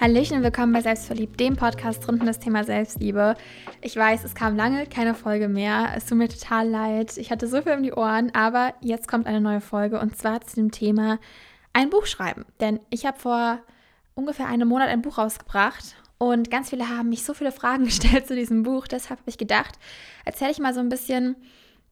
Hallöchen und willkommen bei Selbstverliebt, dem Podcast rund um das Thema Selbstliebe. Ich weiß, es kam lange keine Folge mehr. Es tut mir total leid. Ich hatte so viel um die Ohren, aber jetzt kommt eine neue Folge und zwar zu dem Thema ein Buch schreiben. Denn ich habe vor ungefähr einem Monat ein Buch rausgebracht und ganz viele haben mich so viele Fragen gestellt zu diesem Buch. Deshalb habe ich gedacht, erzähle ich mal so ein bisschen,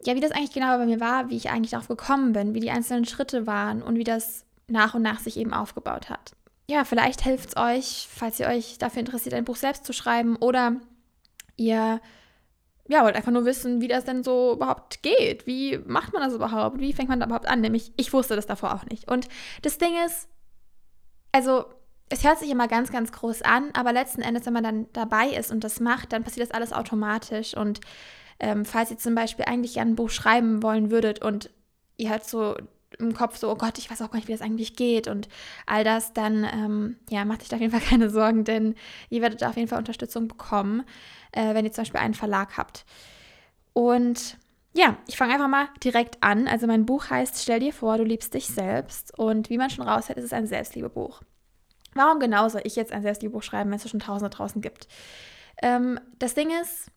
ja, wie das eigentlich genau bei mir war, wie ich eigentlich darauf gekommen bin, wie die einzelnen Schritte waren und wie das nach und nach sich eben aufgebaut hat ja, vielleicht hilft es euch, falls ihr euch dafür interessiert, ein Buch selbst zu schreiben oder ihr ja, wollt einfach nur wissen, wie das denn so überhaupt geht. Wie macht man das überhaupt? Wie fängt man da überhaupt an? Nämlich, ich wusste das davor auch nicht. Und das Ding ist, also, es hört sich immer ganz, ganz groß an, aber letzten Endes, wenn man dann dabei ist und das macht, dann passiert das alles automatisch. Und ähm, falls ihr zum Beispiel eigentlich ein Buch schreiben wollen würdet und ihr halt so im Kopf so, oh Gott, ich weiß auch gar nicht, wie das eigentlich geht und all das, dann ähm, ja, macht euch da auf jeden Fall keine Sorgen, denn ihr werdet auf jeden Fall Unterstützung bekommen, äh, wenn ihr zum Beispiel einen Verlag habt. Und ja, ich fange einfach mal direkt an. Also mein Buch heißt Stell dir vor, du liebst dich selbst und wie man schon raushört, ist es ein Selbstliebebuch. Warum genau soll ich jetzt ein Selbstliebebuch schreiben, wenn es schon Tausende draußen gibt? Ähm, das Ding ist,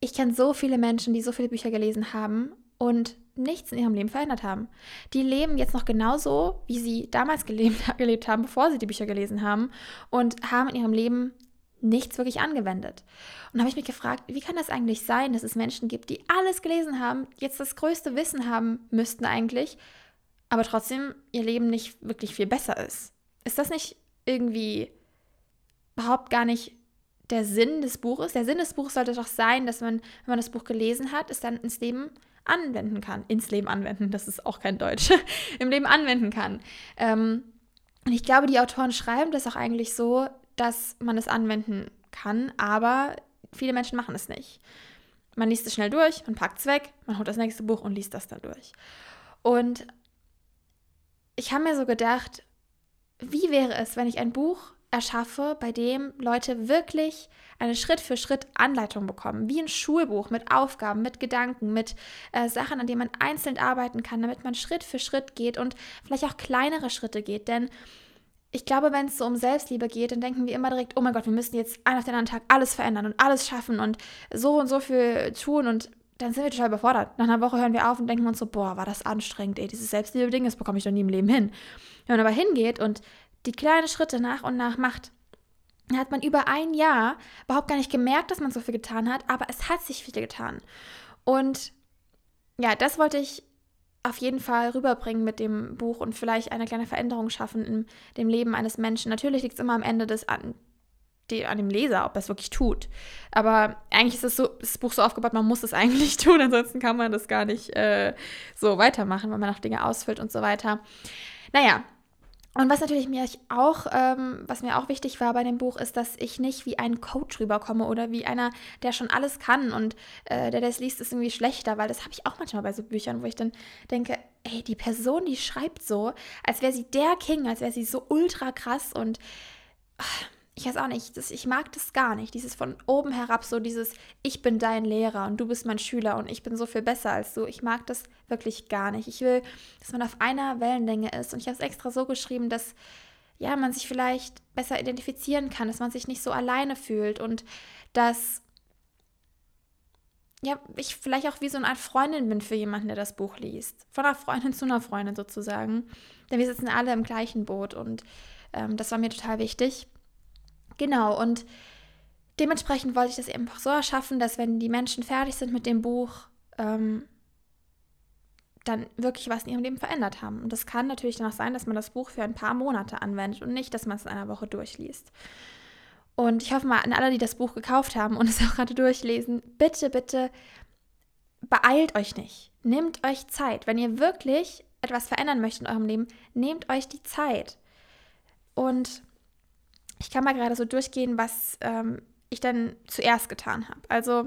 ich kenne so viele Menschen, die so viele Bücher gelesen haben und nichts in ihrem Leben verändert haben. Die leben jetzt noch genauso, wie sie damals gelebt, gelebt haben, bevor sie die Bücher gelesen haben und haben in ihrem Leben nichts wirklich angewendet. Und habe ich mich gefragt, wie kann das eigentlich sein, dass es Menschen gibt, die alles gelesen haben, jetzt das größte Wissen haben müssten eigentlich, aber trotzdem ihr Leben nicht wirklich viel besser ist? Ist das nicht irgendwie überhaupt gar nicht der Sinn des Buches? Der Sinn des Buches sollte doch sein, dass man, wenn man das Buch gelesen hat, es dann ins Leben anwenden kann. Ins Leben anwenden, das ist auch kein Deutsch. Im Leben anwenden kann. Ähm, und ich glaube, die Autoren schreiben das auch eigentlich so, dass man es anwenden kann, aber viele Menschen machen es nicht. Man liest es schnell durch, man packt es weg, man holt das nächste Buch und liest das dann durch. Und ich habe mir so gedacht, wie wäre es, wenn ich ein Buch erschaffe, bei dem Leute wirklich eine Schritt-für-Schritt-Anleitung bekommen, wie ein Schulbuch mit Aufgaben, mit Gedanken, mit äh, Sachen, an denen man einzeln arbeiten kann, damit man Schritt für Schritt geht und vielleicht auch kleinere Schritte geht. Denn ich glaube, wenn es so um Selbstliebe geht, dann denken wir immer direkt, oh mein Gott, wir müssen jetzt einen auf den anderen Tag alles verändern und alles schaffen und so und so viel tun und dann sind wir total überfordert. Nach einer Woche hören wir auf und denken uns so, boah, war das anstrengend, ey, dieses Selbstliebe-Ding, das bekomme ich doch nie im Leben hin. Wenn man aber hingeht und die kleinen Schritte nach und nach macht, dann hat man über ein Jahr überhaupt gar nicht gemerkt, dass man so viel getan hat, aber es hat sich viel getan. Und ja, das wollte ich auf jeden Fall rüberbringen mit dem Buch und vielleicht eine kleine Veränderung schaffen in dem Leben eines Menschen. Natürlich liegt es immer am Ende des an, an dem Leser, ob er es wirklich tut. Aber eigentlich ist das, so, das Buch so aufgebaut, man muss es eigentlich tun, ansonsten kann man das gar nicht äh, so weitermachen, wenn man noch Dinge ausfüllt und so weiter. Naja, und was natürlich mir auch, ähm, was mir auch wichtig war bei dem Buch, ist, dass ich nicht wie ein Coach rüberkomme oder wie einer, der schon alles kann und äh, der, es liest, ist irgendwie schlechter, weil das habe ich auch manchmal bei so Büchern, wo ich dann denke, ey, die Person, die schreibt so, als wäre sie der King, als wäre sie so ultra krass und ach, ich weiß auch nicht, das, ich mag das gar nicht. Dieses von oben herab, so dieses, ich bin dein Lehrer und du bist mein Schüler und ich bin so viel besser als du. Ich mag das wirklich gar nicht. Ich will, dass man auf einer Wellenlänge ist. Und ich habe es extra so geschrieben, dass ja, man sich vielleicht besser identifizieren kann, dass man sich nicht so alleine fühlt und dass ja, ich vielleicht auch wie so eine Art Freundin bin für jemanden, der das Buch liest. Von einer Freundin zu einer Freundin sozusagen. Denn wir sitzen alle im gleichen Boot und ähm, das war mir total wichtig. Genau, und dementsprechend wollte ich das eben so erschaffen, dass wenn die Menschen fertig sind mit dem Buch, ähm, dann wirklich was in ihrem Leben verändert haben. Und das kann natürlich dann auch sein, dass man das Buch für ein paar Monate anwendet und nicht, dass man es in einer Woche durchliest. Und ich hoffe mal an alle, die das Buch gekauft haben und es auch gerade durchlesen, bitte, bitte beeilt euch nicht. Nehmt euch Zeit. Wenn ihr wirklich etwas verändern möchtet in eurem Leben, nehmt euch die Zeit. Und ich kann mal gerade so durchgehen, was ähm, ich dann zuerst getan habe. Also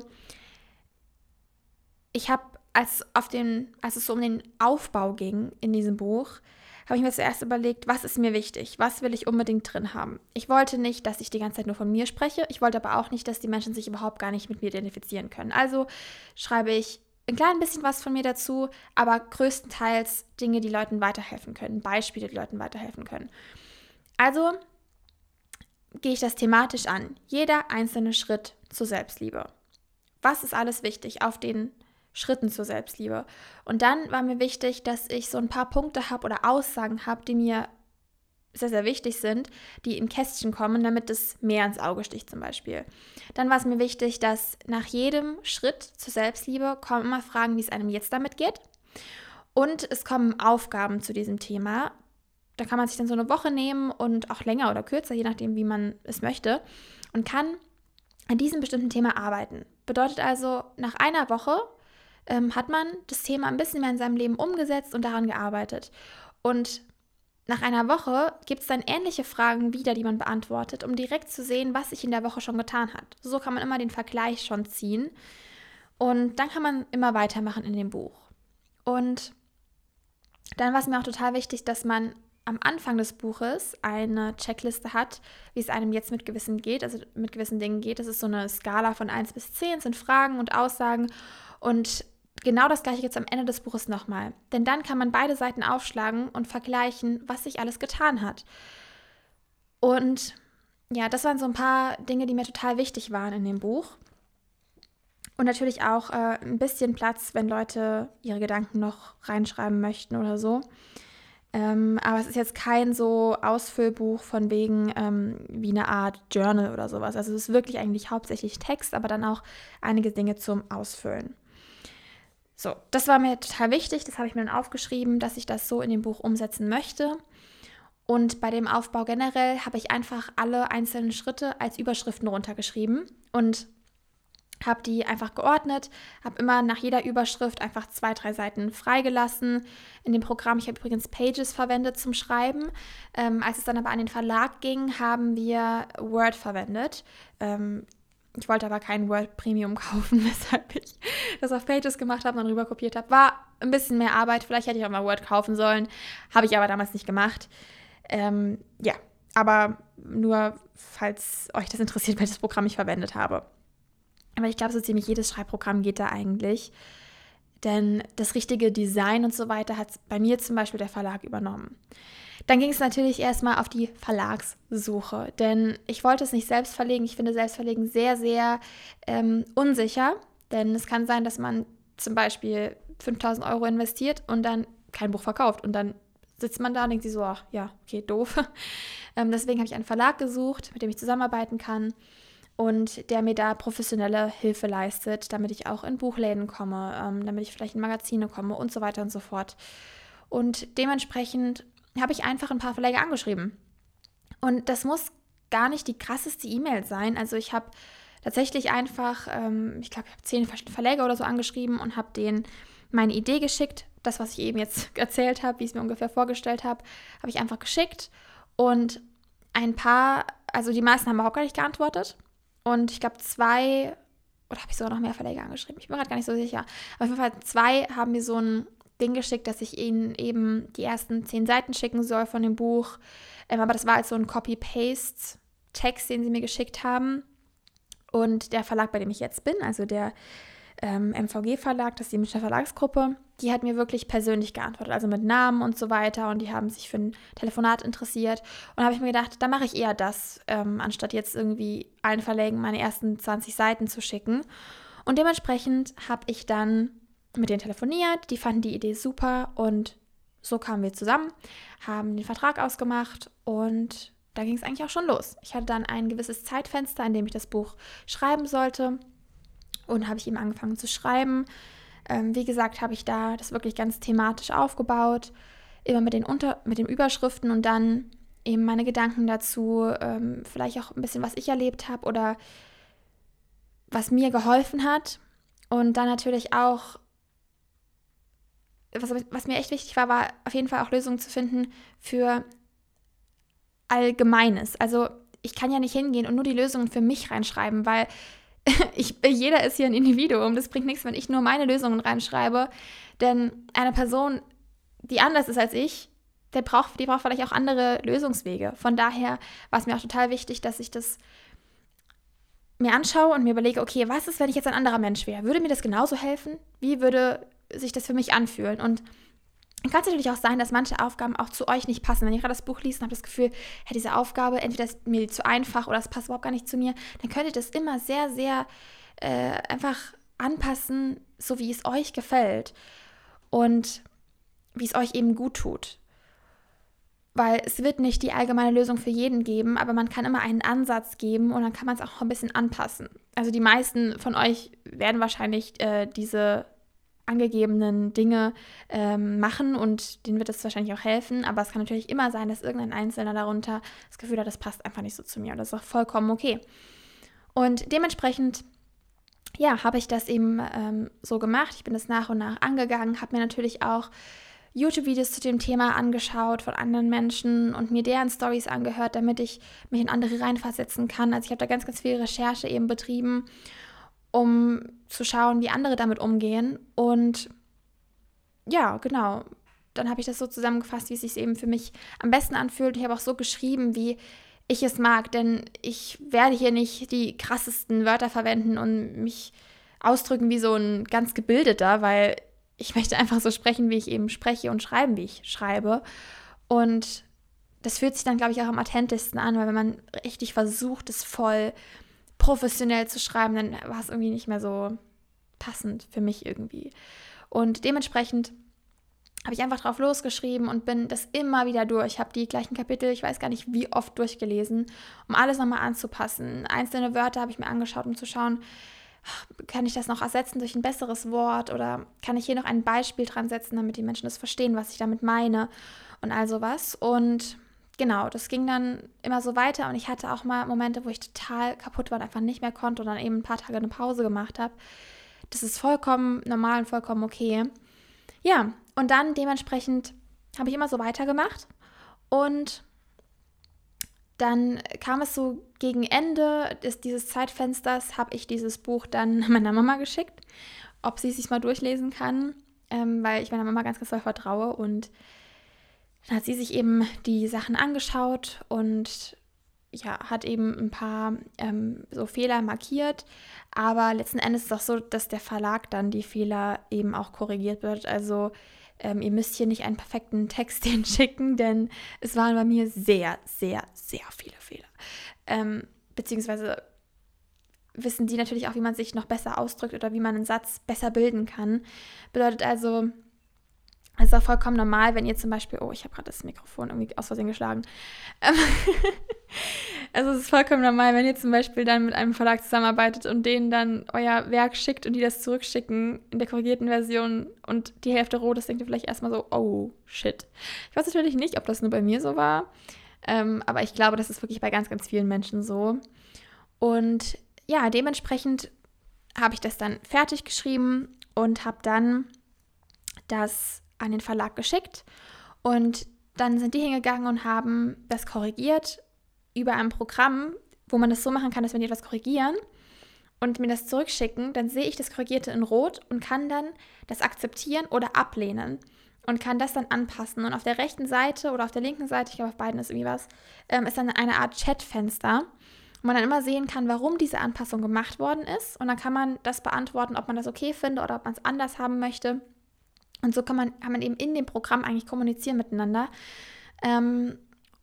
ich habe, als, als es so um den Aufbau ging in diesem Buch, habe ich mir zuerst überlegt, was ist mir wichtig, was will ich unbedingt drin haben. Ich wollte nicht, dass ich die ganze Zeit nur von mir spreche, ich wollte aber auch nicht, dass die Menschen sich überhaupt gar nicht mit mir identifizieren können. Also schreibe ich ein klein bisschen was von mir dazu, aber größtenteils Dinge, die Leuten weiterhelfen können, Beispiele, die Leuten weiterhelfen können. Also gehe ich das thematisch an. Jeder einzelne Schritt zur Selbstliebe. Was ist alles wichtig auf den Schritten zur Selbstliebe? Und dann war mir wichtig, dass ich so ein paar Punkte habe oder Aussagen habe, die mir sehr, sehr wichtig sind, die in Kästchen kommen, damit es mehr ins Auge sticht zum Beispiel. Dann war es mir wichtig, dass nach jedem Schritt zur Selbstliebe kommen immer Fragen, wie es einem jetzt damit geht. Und es kommen Aufgaben zu diesem Thema. Da kann man sich dann so eine Woche nehmen und auch länger oder kürzer, je nachdem, wie man es möchte, und kann an diesem bestimmten Thema arbeiten. Bedeutet also, nach einer Woche ähm, hat man das Thema ein bisschen mehr in seinem Leben umgesetzt und daran gearbeitet. Und nach einer Woche gibt es dann ähnliche Fragen wieder, die man beantwortet, um direkt zu sehen, was sich in der Woche schon getan hat. So kann man immer den Vergleich schon ziehen. Und dann kann man immer weitermachen in dem Buch. Und dann war es mir auch total wichtig, dass man am Anfang des Buches eine Checkliste hat, wie es einem jetzt mit gewissen geht, also mit gewissen Dingen geht. Das ist so eine Skala von 1 bis 10, sind Fragen und Aussagen. Und genau das gleiche jetzt am Ende des Buches nochmal. Denn dann kann man beide Seiten aufschlagen und vergleichen, was sich alles getan hat. Und ja, das waren so ein paar Dinge, die mir total wichtig waren in dem Buch. Und natürlich auch äh, ein bisschen Platz, wenn Leute ihre Gedanken noch reinschreiben möchten oder so. Ähm, aber es ist jetzt kein so Ausfüllbuch von wegen ähm, wie eine Art Journal oder sowas. Also es ist wirklich eigentlich hauptsächlich Text, aber dann auch einige Dinge zum Ausfüllen. So, das war mir total wichtig, das habe ich mir dann aufgeschrieben, dass ich das so in dem Buch umsetzen möchte. Und bei dem Aufbau generell habe ich einfach alle einzelnen Schritte als Überschriften runtergeschrieben und habe die einfach geordnet, habe immer nach jeder Überschrift einfach zwei, drei Seiten freigelassen. In dem Programm, ich habe übrigens Pages verwendet zum Schreiben. Ähm, als es dann aber an den Verlag ging, haben wir Word verwendet. Ähm, ich wollte aber kein Word Premium kaufen, weshalb ich das auf Pages gemacht habe und dann rüber kopiert habe. War ein bisschen mehr Arbeit. Vielleicht hätte ich auch mal Word kaufen sollen. Habe ich aber damals nicht gemacht. Ähm, ja, aber nur, falls euch das interessiert, welches Programm ich verwendet habe. Aber ich glaube, so ziemlich jedes Schreibprogramm geht da eigentlich. Denn das richtige Design und so weiter hat bei mir zum Beispiel der Verlag übernommen. Dann ging es natürlich erstmal auf die Verlagssuche, denn ich wollte es nicht selbst verlegen. Ich finde Selbstverlegen sehr, sehr ähm, unsicher, denn es kann sein, dass man zum Beispiel 5000 Euro investiert und dann kein Buch verkauft und dann sitzt man da und denkt sich so, ach ja, okay, doof. ähm, deswegen habe ich einen Verlag gesucht, mit dem ich zusammenarbeiten kann und der mir da professionelle Hilfe leistet, damit ich auch in Buchläden komme, ähm, damit ich vielleicht in Magazine komme und so weiter und so fort. Und dementsprechend habe ich einfach ein paar Verleger angeschrieben. Und das muss gar nicht die krasseste E-Mail sein. Also ich habe tatsächlich einfach, ähm, ich glaube, ich habe zehn Verleger oder so angeschrieben und habe denen meine Idee geschickt. Das, was ich eben jetzt erzählt habe, wie ich es mir ungefähr vorgestellt habe, habe ich einfach geschickt. Und ein paar, also die meisten haben auch gar nicht geantwortet. Und ich glaube, zwei, oder habe ich sogar noch mehr Verleger angeschrieben? Ich bin gerade gar nicht so sicher. Aber auf jeden Fall zwei haben mir so ein Ding geschickt, dass ich ihnen eben die ersten zehn Seiten schicken soll von dem Buch. Ähm, aber das war als so ein Copy-Paste-Text, den sie mir geschickt haben. Und der Verlag, bei dem ich jetzt bin, also der ähm, MVG-Verlag, das ist die Münchner Verlagsgruppe, die hat mir wirklich persönlich geantwortet, also mit Namen und so weiter. Und die haben sich für ein Telefonat interessiert. Und habe ich mir gedacht, da mache ich eher das, ähm, anstatt jetzt irgendwie allen Verlegen meine ersten 20 Seiten zu schicken. Und dementsprechend habe ich dann mit denen telefoniert, die fanden die Idee super und so kamen wir zusammen, haben den Vertrag ausgemacht und da ging es eigentlich auch schon los. Ich hatte dann ein gewisses Zeitfenster, in dem ich das Buch schreiben sollte und habe ich ihm angefangen zu schreiben. Ähm, wie gesagt, habe ich da das wirklich ganz thematisch aufgebaut, immer mit den, Unter mit den Überschriften und dann eben meine Gedanken dazu, ähm, vielleicht auch ein bisschen, was ich erlebt habe oder was mir geholfen hat. Und dann natürlich auch was, was mir echt wichtig war, war auf jeden Fall auch Lösungen zu finden für Allgemeines. Also ich kann ja nicht hingehen und nur die Lösungen für mich reinschreiben, weil ich, jeder ist hier ein Individuum. Das bringt nichts, wenn ich nur meine Lösungen reinschreibe. Denn eine Person, die anders ist als ich, der braucht, die braucht vielleicht auch andere Lösungswege. Von daher war es mir auch total wichtig, dass ich das mir anschaue und mir überlege, okay, was ist, wenn ich jetzt ein anderer Mensch wäre? Würde mir das genauso helfen? Wie würde sich das für mich anfühlen. Und kann es natürlich auch sein, dass manche Aufgaben auch zu euch nicht passen. Wenn ihr gerade das Buch liest und habt das Gefühl, hey, diese Aufgabe, entweder ist mir zu einfach oder es passt überhaupt gar nicht zu mir, dann könnt ihr das immer sehr, sehr äh, einfach anpassen, so wie es euch gefällt und wie es euch eben gut tut. Weil es wird nicht die allgemeine Lösung für jeden geben, aber man kann immer einen Ansatz geben und dann kann man es auch ein bisschen anpassen. Also die meisten von euch werden wahrscheinlich äh, diese angegebenen Dinge ähm, machen und denen wird es wahrscheinlich auch helfen. Aber es kann natürlich immer sein, dass irgendein Einzelner darunter das Gefühl hat, das passt einfach nicht so zu mir. Und das ist auch vollkommen okay. Und dementsprechend, ja, habe ich das eben ähm, so gemacht. Ich bin das nach und nach angegangen, habe mir natürlich auch YouTube-Videos zu dem Thema angeschaut von anderen Menschen und mir deren Stories angehört, damit ich mich in andere reinversetzen kann. Also ich habe da ganz, ganz viel Recherche eben betrieben um zu schauen, wie andere damit umgehen. Und ja, genau. Dann habe ich das so zusammengefasst, wie es sich eben für mich am besten anfühlt. Ich habe auch so geschrieben, wie ich es mag, denn ich werde hier nicht die krassesten Wörter verwenden und mich ausdrücken wie so ein ganz gebildeter, weil ich möchte einfach so sprechen, wie ich eben spreche und schreiben, wie ich schreibe. Und das fühlt sich dann, glaube ich, auch am authentischsten an, weil wenn man richtig versucht, es voll professionell zu schreiben, dann war es irgendwie nicht mehr so passend für mich irgendwie. Und dementsprechend habe ich einfach drauf losgeschrieben und bin das immer wieder durch. Ich habe die gleichen Kapitel, ich weiß gar nicht wie oft durchgelesen, um alles nochmal anzupassen. Einzelne Wörter habe ich mir angeschaut, um zu schauen, kann ich das noch ersetzen durch ein besseres Wort oder kann ich hier noch ein Beispiel dran setzen, damit die Menschen das verstehen, was ich damit meine und all sowas. Und genau, das ging dann immer so weiter und ich hatte auch mal Momente, wo ich total kaputt war und einfach nicht mehr konnte und dann eben ein paar Tage eine Pause gemacht habe. Das ist vollkommen normal und vollkommen okay. Ja, und dann dementsprechend habe ich immer so weitergemacht und dann kam es so gegen Ende des, dieses Zeitfensters, habe ich dieses Buch dann meiner Mama geschickt, ob sie es sich mal durchlesen kann, ähm, weil ich meiner Mama ganz, ganz doll vertraue und dann hat sie sich eben die Sachen angeschaut und ja, hat eben ein paar ähm, so Fehler markiert. Aber letzten Endes ist es auch so, dass der Verlag dann die Fehler eben auch korrigiert wird. Also ähm, ihr müsst hier nicht einen perfekten Text hinschicken, denn es waren bei mir sehr, sehr, sehr viele Fehler. Ähm, beziehungsweise wissen die natürlich auch, wie man sich noch besser ausdrückt oder wie man einen Satz besser bilden kann. Bedeutet also, es ist auch vollkommen normal, wenn ihr zum Beispiel, oh, ich habe gerade das Mikrofon irgendwie aus Versehen geschlagen. Ähm, also es ist vollkommen normal, wenn ihr zum Beispiel dann mit einem Verlag zusammenarbeitet und denen dann euer Werk schickt und die das zurückschicken in der korrigierten Version und die Hälfte rot ist, denkt ihr vielleicht erstmal so, oh shit. Ich weiß natürlich nicht, ob das nur bei mir so war, ähm, aber ich glaube, das ist wirklich bei ganz, ganz vielen Menschen so. Und ja, dementsprechend habe ich das dann fertig geschrieben und habe dann das an den Verlag geschickt und dann sind die hingegangen und haben das korrigiert über ein Programm, wo man das so machen kann, dass wenn die etwas korrigieren und mir das zurückschicken, dann sehe ich das Korrigierte in Rot und kann dann das akzeptieren oder ablehnen und kann das dann anpassen. Und auf der rechten Seite oder auf der linken Seite, ich glaube auf beiden ist irgendwie was, ähm, ist dann eine Art Chatfenster, wo man dann immer sehen kann, warum diese Anpassung gemacht worden ist. Und dann kann man das beantworten, ob man das okay findet oder ob man es anders haben möchte. Und so kann man, kann man eben in dem Programm eigentlich kommunizieren miteinander. Ähm,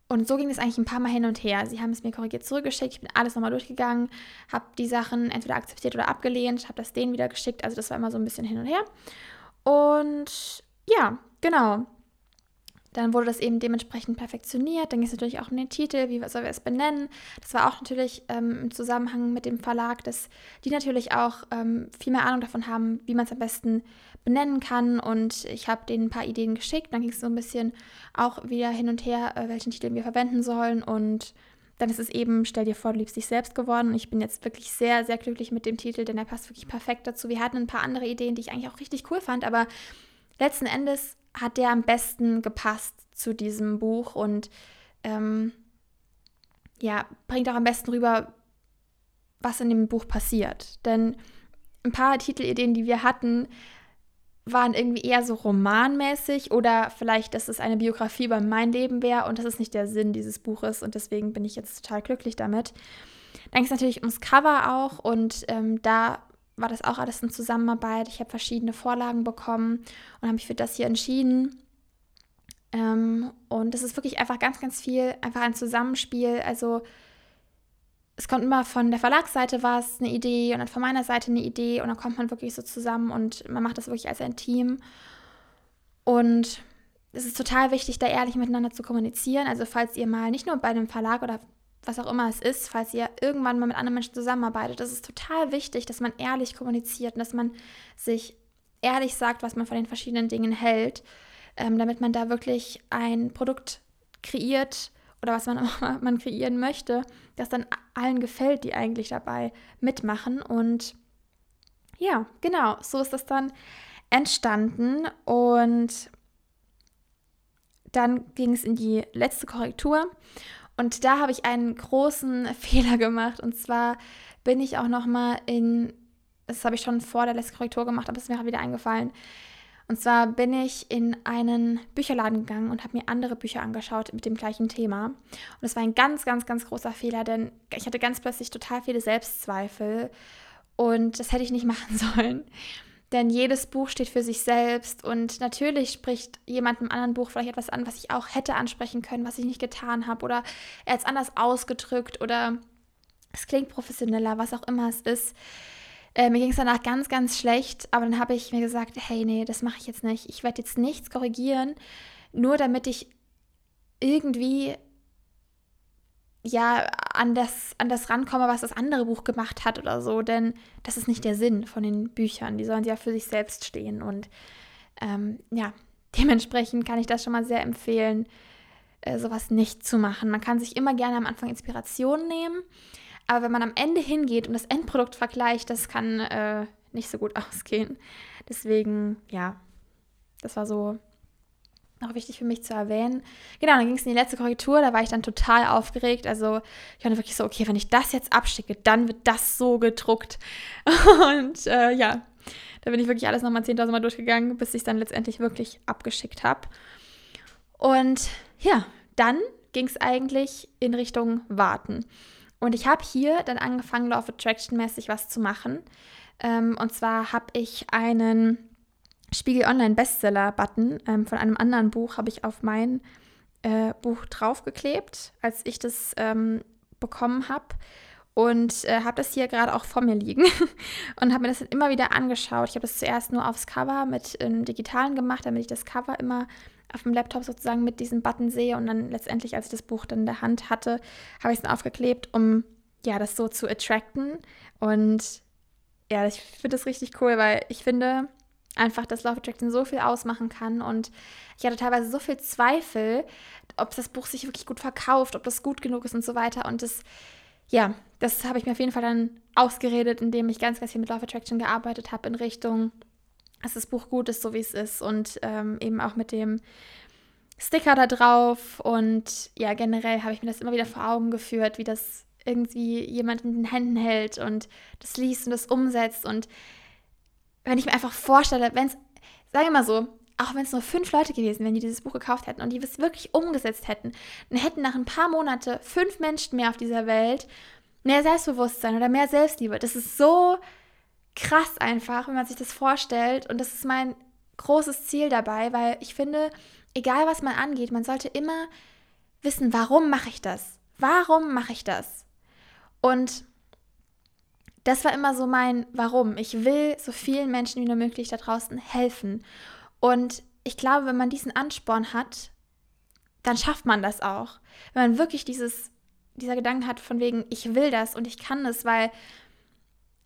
und so ging es eigentlich ein paar Mal hin und her. Sie haben es mir korrigiert zurückgeschickt, ich bin alles nochmal durchgegangen, habe die Sachen entweder akzeptiert oder abgelehnt, habe das denen wieder geschickt. Also das war immer so ein bisschen hin und her. Und ja, genau. Dann wurde das eben dementsprechend perfektioniert. Dann ging es natürlich auch um den Titel, wie sollen wir es benennen. Das war auch natürlich ähm, im Zusammenhang mit dem Verlag, dass die natürlich auch ähm, viel mehr Ahnung davon haben, wie man es am besten benennen kann. Und ich habe denen ein paar Ideen geschickt. Dann ging es so ein bisschen auch wieder hin und her, äh, welchen Titel wir verwenden sollen. Und dann ist es eben, stell dir vor, du liebst dich selbst geworden. Und ich bin jetzt wirklich sehr, sehr glücklich mit dem Titel, denn er passt wirklich perfekt dazu. Wir hatten ein paar andere Ideen, die ich eigentlich auch richtig cool fand, aber letzten Endes hat der am besten gepasst zu diesem Buch und ähm, ja, bringt auch am besten rüber, was in dem Buch passiert. Denn ein paar Titelideen, die wir hatten, waren irgendwie eher so romanmäßig oder vielleicht, dass es eine Biografie über mein Leben wäre und das ist nicht der Sinn dieses Buches und deswegen bin ich jetzt total glücklich damit. Dann ging es natürlich ums Cover auch und ähm, da war das auch alles in Zusammenarbeit. Ich habe verschiedene Vorlagen bekommen und habe mich für das hier entschieden. Ähm, und es ist wirklich einfach ganz, ganz viel, einfach ein Zusammenspiel. Also es kommt immer von der Verlagsseite was, eine Idee und dann von meiner Seite eine Idee und dann kommt man wirklich so zusammen und man macht das wirklich als ein Team. Und es ist total wichtig, da ehrlich miteinander zu kommunizieren. Also falls ihr mal nicht nur bei einem Verlag oder was auch immer es ist, falls ihr irgendwann mal mit anderen Menschen zusammenarbeitet, ist total wichtig, dass man ehrlich kommuniziert und dass man sich ehrlich sagt, was man von den verschiedenen Dingen hält, ähm, damit man da wirklich ein Produkt kreiert oder was man auch man kreieren möchte, das dann allen gefällt, die eigentlich dabei mitmachen. Und ja, genau, so ist das dann entstanden und dann ging es in die letzte Korrektur und da habe ich einen großen Fehler gemacht. Und zwar bin ich auch noch mal in, das habe ich schon vor der letzten Korrektur gemacht, aber es ist mir auch wieder eingefallen. Und zwar bin ich in einen Bücherladen gegangen und habe mir andere Bücher angeschaut mit dem gleichen Thema. Und es war ein ganz, ganz, ganz großer Fehler, denn ich hatte ganz plötzlich total viele Selbstzweifel und das hätte ich nicht machen sollen. Denn jedes Buch steht für sich selbst und natürlich spricht jemand im anderen Buch vielleicht etwas an, was ich auch hätte ansprechen können, was ich nicht getan habe oder er hat es anders ausgedrückt oder es klingt professioneller, was auch immer es ist. Äh, mir ging es danach ganz, ganz schlecht, aber dann habe ich mir gesagt, hey, nee, das mache ich jetzt nicht. Ich werde jetzt nichts korrigieren, nur damit ich irgendwie ja an das, an das rankomme, was das andere Buch gemacht hat oder so. Denn das ist nicht der Sinn von den Büchern. Die sollen ja für sich selbst stehen. Und ähm, ja, dementsprechend kann ich das schon mal sehr empfehlen, äh, sowas nicht zu machen. Man kann sich immer gerne am Anfang Inspiration nehmen. Aber wenn man am Ende hingeht und das Endprodukt vergleicht, das kann äh, nicht so gut ausgehen. Deswegen, ja, das war so noch wichtig für mich zu erwähnen. Genau, dann ging es in die letzte Korrektur, da war ich dann total aufgeregt. Also ich war wirklich so, okay, wenn ich das jetzt abschicke, dann wird das so gedruckt. Und äh, ja, da bin ich wirklich alles nochmal 10.000 Mal durchgegangen, bis ich es dann letztendlich wirklich abgeschickt habe. Und ja, dann ging es eigentlich in Richtung Warten. Und ich habe hier dann angefangen, Law of Attraction mäßig was zu machen. Ähm, und zwar habe ich einen Spiegel Online Bestseller-Button ähm, von einem anderen Buch habe ich auf mein äh, Buch draufgeklebt, als ich das ähm, bekommen habe. Und äh, habe das hier gerade auch vor mir liegen und habe mir das immer wieder angeschaut. Ich habe das zuerst nur aufs Cover mit ähm, digitalen gemacht, damit ich das Cover immer auf dem Laptop sozusagen mit diesem Button sehe. Und dann letztendlich, als ich das Buch dann in der Hand hatte, habe ich es dann aufgeklebt, um ja, das so zu attracten. Und ja, ich finde das richtig cool, weil ich finde, einfach, dass Love Attraction so viel ausmachen kann. Und ich hatte teilweise so viel Zweifel, ob das Buch sich wirklich gut verkauft, ob das gut genug ist und so weiter. Und das, ja, das habe ich mir auf jeden Fall dann ausgeredet, indem ich ganz, ganz viel mit Love Attraction gearbeitet habe in Richtung, dass das Buch gut ist, so wie es ist. Und ähm, eben auch mit dem Sticker da drauf. Und ja, generell habe ich mir das immer wieder vor Augen geführt, wie das irgendwie jemand in den Händen hält und das liest und das umsetzt und wenn ich mir einfach vorstelle, wenn es, sage ich mal so, auch wenn es nur fünf Leute gewesen wären, die dieses Buch gekauft hätten und die es wirklich umgesetzt hätten, dann hätten nach ein paar Monaten fünf Menschen mehr auf dieser Welt mehr Selbstbewusstsein oder mehr Selbstliebe. Das ist so krass einfach, wenn man sich das vorstellt. Und das ist mein großes Ziel dabei, weil ich finde, egal was man angeht, man sollte immer wissen, warum mache ich das? Warum mache ich das? Und das war immer so mein Warum. Ich will so vielen Menschen wie nur möglich da draußen helfen. Und ich glaube, wenn man diesen Ansporn hat, dann schafft man das auch. Wenn man wirklich dieses, dieser Gedanke hat von wegen, ich will das und ich kann es, weil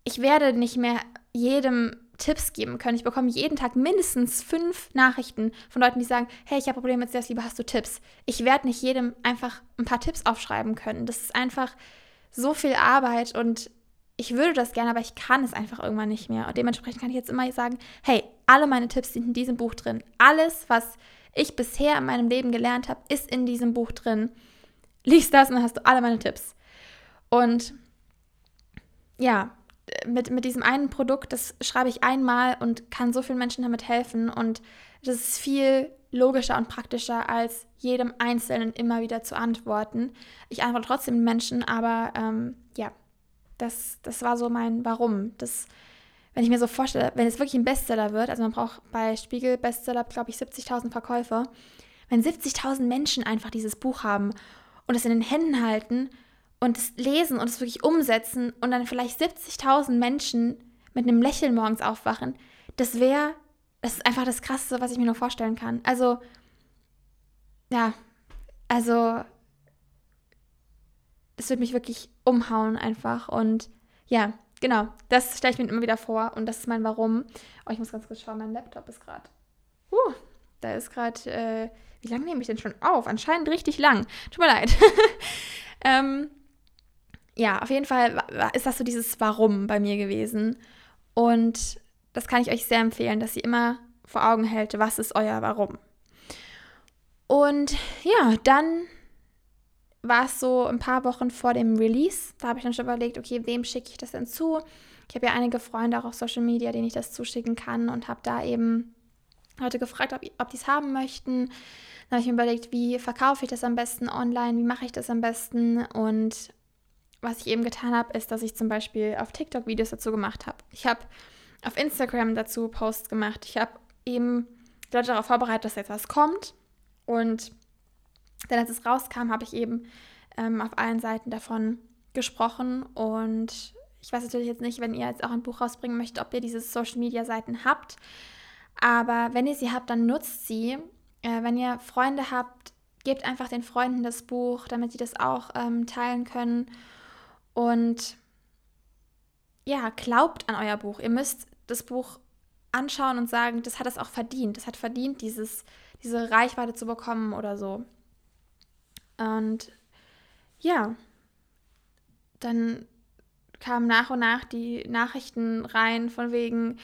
ich werde nicht mehr jedem Tipps geben können. Ich bekomme jeden Tag mindestens fünf Nachrichten von Leuten, die sagen, hey, ich habe Probleme mit Selbstliebe, hast du Tipps? Ich werde nicht jedem einfach ein paar Tipps aufschreiben können. Das ist einfach so viel Arbeit und ich würde das gerne, aber ich kann es einfach irgendwann nicht mehr. Und dementsprechend kann ich jetzt immer sagen, hey, alle meine Tipps sind in diesem Buch drin. Alles, was ich bisher in meinem Leben gelernt habe, ist in diesem Buch drin. Lies das und dann hast du alle meine Tipps. Und ja, mit, mit diesem einen Produkt, das schreibe ich einmal und kann so vielen Menschen damit helfen. Und das ist viel logischer und praktischer, als jedem Einzelnen immer wieder zu antworten. Ich antworte trotzdem Menschen, aber ähm, ja, das, das war so mein Warum. Das, wenn ich mir so vorstelle, wenn es wirklich ein Bestseller wird, also man braucht bei Spiegel Bestseller, glaube ich, 70.000 Verkäufe. wenn 70.000 Menschen einfach dieses Buch haben und es in den Händen halten und es lesen und es wirklich umsetzen und dann vielleicht 70.000 Menschen mit einem Lächeln morgens aufwachen, das wäre, das ist einfach das Krasseste, was ich mir nur vorstellen kann. Also, ja, also, es wird mich wirklich umhauen einfach und ja, genau, das stelle ich mir immer wieder vor und das ist mein Warum. Oh, ich muss ganz kurz schauen, mein Laptop ist gerade. Uh, da ist gerade, äh, wie lange nehme ich denn schon auf? Anscheinend richtig lang. Tut mir leid. ähm, ja, auf jeden Fall ist das so dieses Warum bei mir gewesen. Und das kann ich euch sehr empfehlen, dass ihr immer vor Augen hält, was ist euer Warum. Und ja, dann war es so ein paar Wochen vor dem Release. Da habe ich dann schon überlegt, okay, wem schicke ich das denn zu? Ich habe ja einige Freunde auch auf Social Media, denen ich das zuschicken kann und habe da eben Leute gefragt, ob, ob die es haben möchten. Dann habe ich mir überlegt, wie verkaufe ich das am besten online, wie mache ich das am besten. Und was ich eben getan habe, ist, dass ich zum Beispiel auf TikTok Videos dazu gemacht habe. Ich habe auf Instagram dazu Posts gemacht. Ich habe eben Leute darauf vorbereitet, dass jetzt was kommt. Und dann, als es rauskam, habe ich eben ähm, auf allen Seiten davon gesprochen. Und ich weiß natürlich jetzt nicht, wenn ihr jetzt auch ein Buch rausbringen möchtet, ob ihr diese Social Media Seiten habt. Aber wenn ihr sie habt, dann nutzt sie. Äh, wenn ihr Freunde habt, gebt einfach den Freunden das Buch, damit sie das auch ähm, teilen können. Und ja, glaubt an euer Buch. Ihr müsst das Buch anschauen und sagen, das hat es auch verdient. Das hat verdient, dieses, diese Reichweite zu bekommen oder so. Und ja, dann kamen nach und nach die Nachrichten rein von wegen,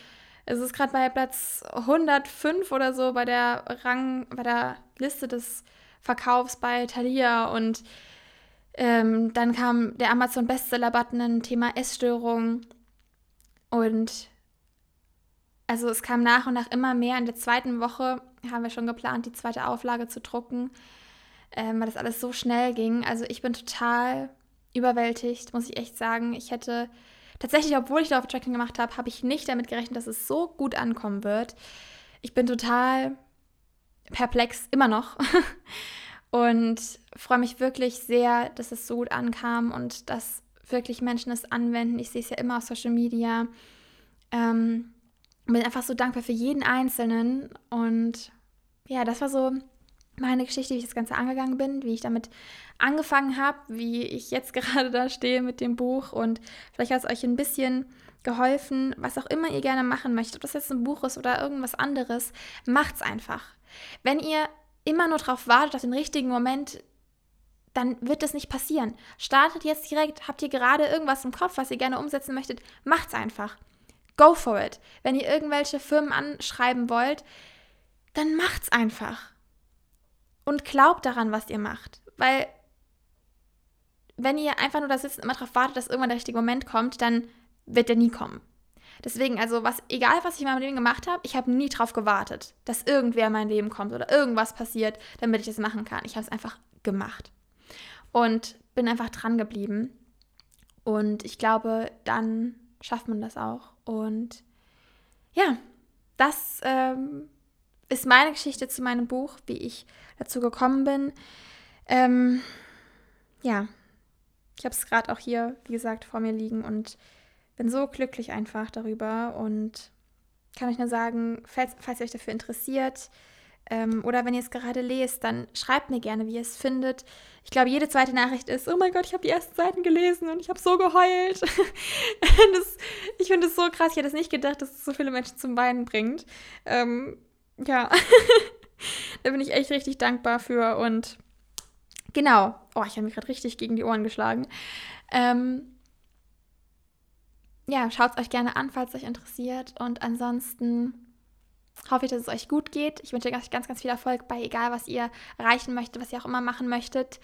es ist gerade bei Platz 105 oder so bei der Rang, bei der Liste des Verkaufs bei Thalia und ähm, dann kam der Amazon Bestseller-Button, Thema Essstörung und also es kam nach und nach immer mehr. In der zweiten Woche haben wir schon geplant, die zweite Auflage zu drucken, ähm, weil das alles so schnell ging. Also ich bin total überwältigt, muss ich echt sagen. Ich hätte tatsächlich, obwohl ich Love Tracking gemacht habe, habe ich nicht damit gerechnet, dass es so gut ankommen wird. Ich bin total perplex, immer noch. und freue mich wirklich sehr, dass es so gut ankam und dass wirklich Menschen es anwenden. Ich sehe es ja immer auf Social Media. Ähm, bin einfach so dankbar für jeden Einzelnen. Und ja, das war so meine Geschichte, wie ich das Ganze angegangen bin, wie ich damit angefangen habe, wie ich jetzt gerade da stehe mit dem Buch und vielleicht hat es euch ein bisschen geholfen, was auch immer ihr gerne machen möchtet, ob das jetzt ein Buch ist oder irgendwas anderes, macht's einfach. Wenn ihr immer nur darauf wartet, auf den richtigen Moment, dann wird das nicht passieren. Startet jetzt direkt, habt ihr gerade irgendwas im Kopf, was ihr gerne umsetzen möchtet, macht's einfach. Go for it. Wenn ihr irgendwelche Firmen anschreiben wollt, dann macht's einfach und glaubt daran, was ihr macht. Weil wenn ihr einfach nur da sitzt und immer darauf wartet, dass irgendwann der richtige Moment kommt, dann wird der nie kommen. Deswegen, also was, egal was ich in meinem Leben gemacht habe, ich habe nie darauf gewartet, dass irgendwer in mein Leben kommt oder irgendwas passiert, damit ich das machen kann. Ich habe es einfach gemacht. Und bin einfach dran geblieben. Und ich glaube, dann schafft man das auch. Und ja, das ähm, ist meine Geschichte zu meinem Buch, wie ich dazu gekommen bin. Ähm, ja, ich habe es gerade auch hier, wie gesagt, vor mir liegen und bin so glücklich einfach darüber und kann euch nur sagen, falls, falls ihr euch dafür interessiert ähm, oder wenn ihr es gerade lest, dann schreibt mir gerne, wie ihr es findet. Ich glaube, jede zweite Nachricht ist, oh mein Gott, ich habe die ersten Seiten gelesen und ich habe so geheult. das, ich finde es so krass, ich hätte es nicht gedacht, dass es so viele Menschen zum Weinen bringt. Ähm, ja, da bin ich echt richtig dankbar für. Und genau, oh, ich habe mich gerade richtig gegen die Ohren geschlagen. Ähm, ja, schaut es euch gerne an, falls es euch interessiert. Und ansonsten hoffe ich, dass es euch gut geht. Ich wünsche euch ganz, ganz viel Erfolg bei egal, was ihr erreichen möchtet, was ihr auch immer machen möchtet.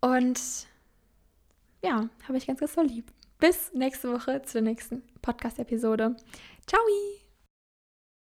Und ja, habe ich ganz, ganz so lieb. Bis nächste Woche zur nächsten Podcast-Episode. Ciao!